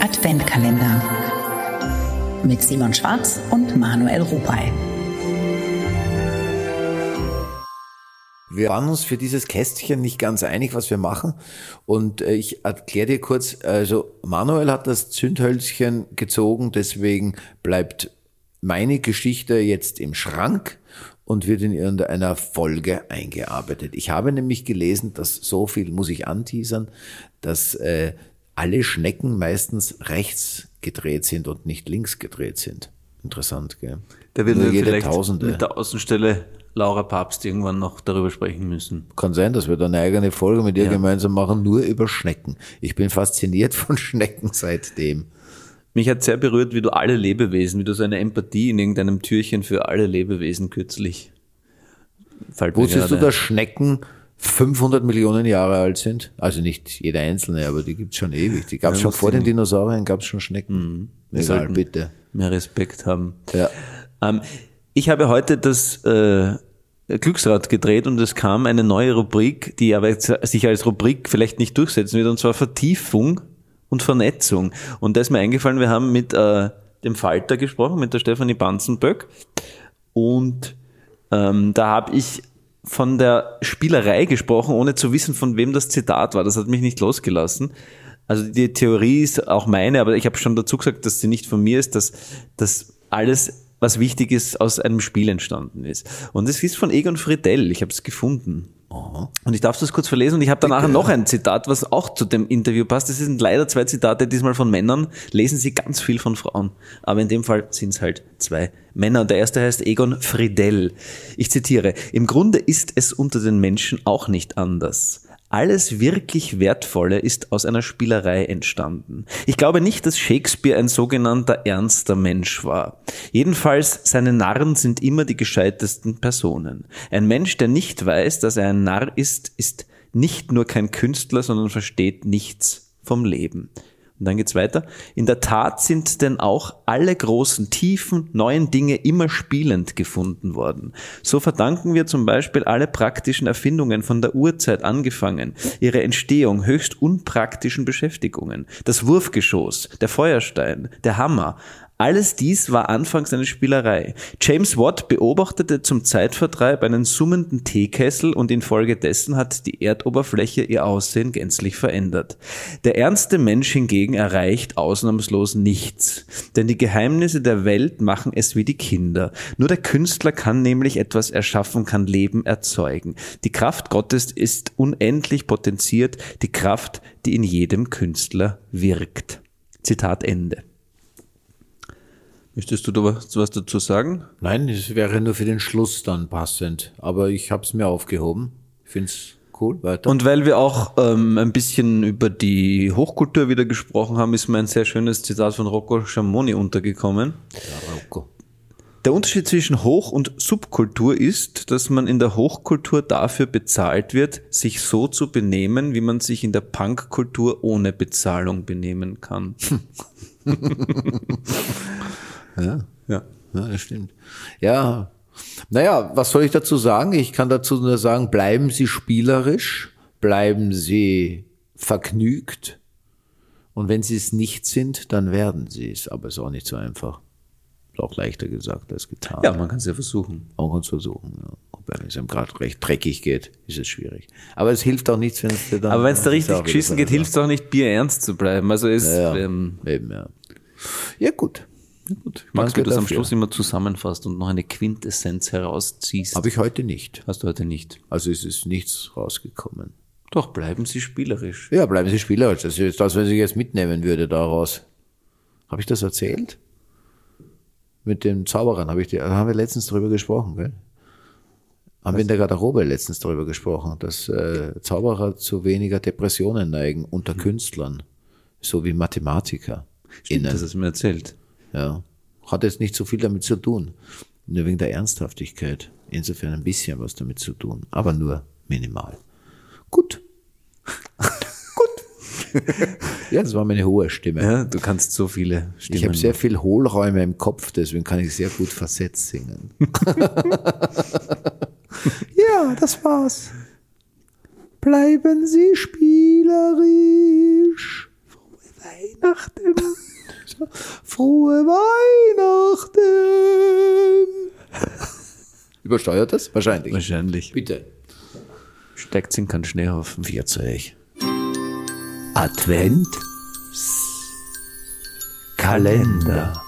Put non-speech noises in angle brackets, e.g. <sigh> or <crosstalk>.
Adventkalender mit Simon Schwarz und Manuel Rupay. Wir waren uns für dieses Kästchen nicht ganz einig, was wir machen. Und äh, ich erkläre dir kurz, also Manuel hat das Zündhölzchen gezogen, deswegen bleibt meine Geschichte jetzt im Schrank und wird in irgendeiner Folge eingearbeitet. Ich habe nämlich gelesen, dass so viel muss ich anteasern, dass äh, alle Schnecken meistens rechts gedreht sind und nicht links gedreht sind. Interessant, gell? Da werden Nur wir jede vielleicht Tausende. mit der Außenstelle Laura Papst irgendwann noch darüber sprechen müssen. Kann sein, dass wir da eine eigene Folge mit ihr Ja. gemeinsam machen, nur über Schnecken. Ich bin fasziniert <laughs> von Schnecken seitdem. Mich hat sehr berührt, wie du alle Lebewesen, wie du so eine Empathie in irgendeinem Türchen für alle Lebewesen kürzlich. Fällt Wusstest du, dass Schnecken 500 Millionen Jahre alt sind? Also nicht jeder einzelne, aber die gibt's schon ewig. Die gab's Ja, schon vor den. Dinosauriern, gab's schon Schnecken. Wir Egal, bitte. mehr Respekt haben. Ja. Ähm, ich habe heute das äh, Glücksrad gedreht und es kam eine neue Rubrik, die aber sich als Rubrik vielleicht nicht durchsetzen wird, und zwar Vertiefung und Vernetzung. Und da ist mir eingefallen, wir haben mit äh, dem Falter gesprochen, mit der Stefanie Banzenböck. Und ähm, da habe ich von der Spielerei gesprochen, ohne zu wissen, von wem das Zitat war. Das hat mich nicht losgelassen. Also die Theorie ist auch meine, aber ich habe schon dazu gesagt, dass sie nicht von mir ist, dass, dass alles, was wichtig ist, aus einem Spiel entstanden ist. Und es ist von Egon Friedell. Ich habe es gefunden. Und ich darf das kurz verlesen und ich habe danach noch ein Zitat, was auch zu dem Interview passt. Das sind leider zwei Zitate, diesmal von Männern. Lesen Sie ganz viel von Frauen. Aber in dem Fall sind es halt zwei Männer. Und der erste heißt Egon Friedell. Ich zitiere, im Grunde ist es unter den Menschen auch nicht anders. Alles wirklich Wertvolle ist aus einer Spielerei entstanden. Ich glaube nicht, dass Shakespeare ein sogenannter ernster Mensch war. Jedenfalls, seine Narren sind immer die gescheitesten Personen. Ein Mensch, der nicht weiß, dass er ein Narr ist, ist nicht nur kein Künstler, sondern versteht nichts vom Leben. Und dann geht's weiter. In der Tat sind denn auch alle großen, tiefen, neuen Dinge immer spielend gefunden worden. So verdanken wir zum Beispiel alle praktischen Erfindungen von der Urzeit angefangen, ihre Entstehung höchst unpraktischen Beschäftigungen. Das Wurfgeschoss, der Feuerstein, der Hammer, alles dies war anfangs eine Spielerei. James Watt beobachtete zum Zeitvertreib einen summenden Teekessel und infolgedessen hat die Erdoberfläche ihr Aussehen gänzlich verändert. Der ernste Mensch hingegen erreicht ausnahmslos nichts. Denn die Geheimnisse der Welt machen es wie die Kinder. Nur der Künstler kann nämlich etwas erschaffen, kann Leben erzeugen. Die Kraft Gottes ist unendlich potenziert, die Kraft, die in jedem Künstler wirkt. Zitat Ende. Möchtest du da was, was dazu sagen? Nein, es wäre nur für den Schluss dann passend. Aber ich habe es mir aufgehoben. Ich finde es cool. Weiter. Und weil wir auch ähm, ein bisschen über die Hochkultur wieder gesprochen haben, ist mir ein sehr schönes Zitat von Rocco Schamoni untergekommen. Ja, Rocco. Der Unterschied zwischen Hoch- und Subkultur ist, dass man in der Hochkultur dafür bezahlt wird, sich so zu benehmen, wie man sich in der Punkkultur ohne Bezahlung benehmen kann. <laughs> Ja. Ja. Ja, das stimmt. Ja, naja, was soll ich dazu sagen? Ich kann dazu nur sagen, bleiben Sie spielerisch, bleiben Sie vergnügt. Und wenn Sie es nicht sind, dann werden Sie es. Aber ist auch nicht so einfach. Ist auch leichter gesagt als getan. Ja, man kann es ja versuchen. Man kann es versuchen. Ja. Wenn es einem gerade recht dreckig geht, ist es schwierig. Aber es hilft auch nichts, wenn es dir dann. Aber wenn es da ist richtig geschissen geht, hilft es auch nicht, Bier ernst zu bleiben. Also es, Ja, ja. ähm, Eben, ja. Ja, gut. Ja, gut. magst du Danke das am. Schluss immer zusammenfasst und noch eine Quintessenz herausziehst? Habe ich heute nicht. Hast du heute nicht. Also es ist nichts rausgekommen. Doch, bleiben Sie spielerisch. Ja, bleiben Sie spielerisch. Das ist das, was ich jetzt mitnehmen würde daraus. Habe ich das erzählt? Mit den Zauberern habe ich die, haben wir letztens drüber gesprochen, gell? Haben wir in der Garderobe letztens drüber gesprochen, dass äh, Zauberer zu weniger Depressionen neigen unter Künstlern, so wie Mathematiker. Stimmt, das hast du mir erzählt. Ja. Hat jetzt nicht so viel damit zu tun. Nur wegen der Ernsthaftigkeit. Insofern ein bisschen was damit zu tun. Aber nur minimal. Gut. <laughs> Gut. <laughs> ja, das war meine hohe Stimme. Ja, du kannst so viele Stimmen. Ich habe sehr viel Hohlräume im Kopf, deswegen kann ich sehr gut versetzt singen. <laughs> ja, das war's. Bleiben Sie spielerisch. Frohe Weihnachten. Frohe Weihnachten. Übersteuert das? Wahrscheinlich. Wahrscheinlich. Bitte. Steigt in keinen Schneehaufen. Vierzig. Advent. Kalender.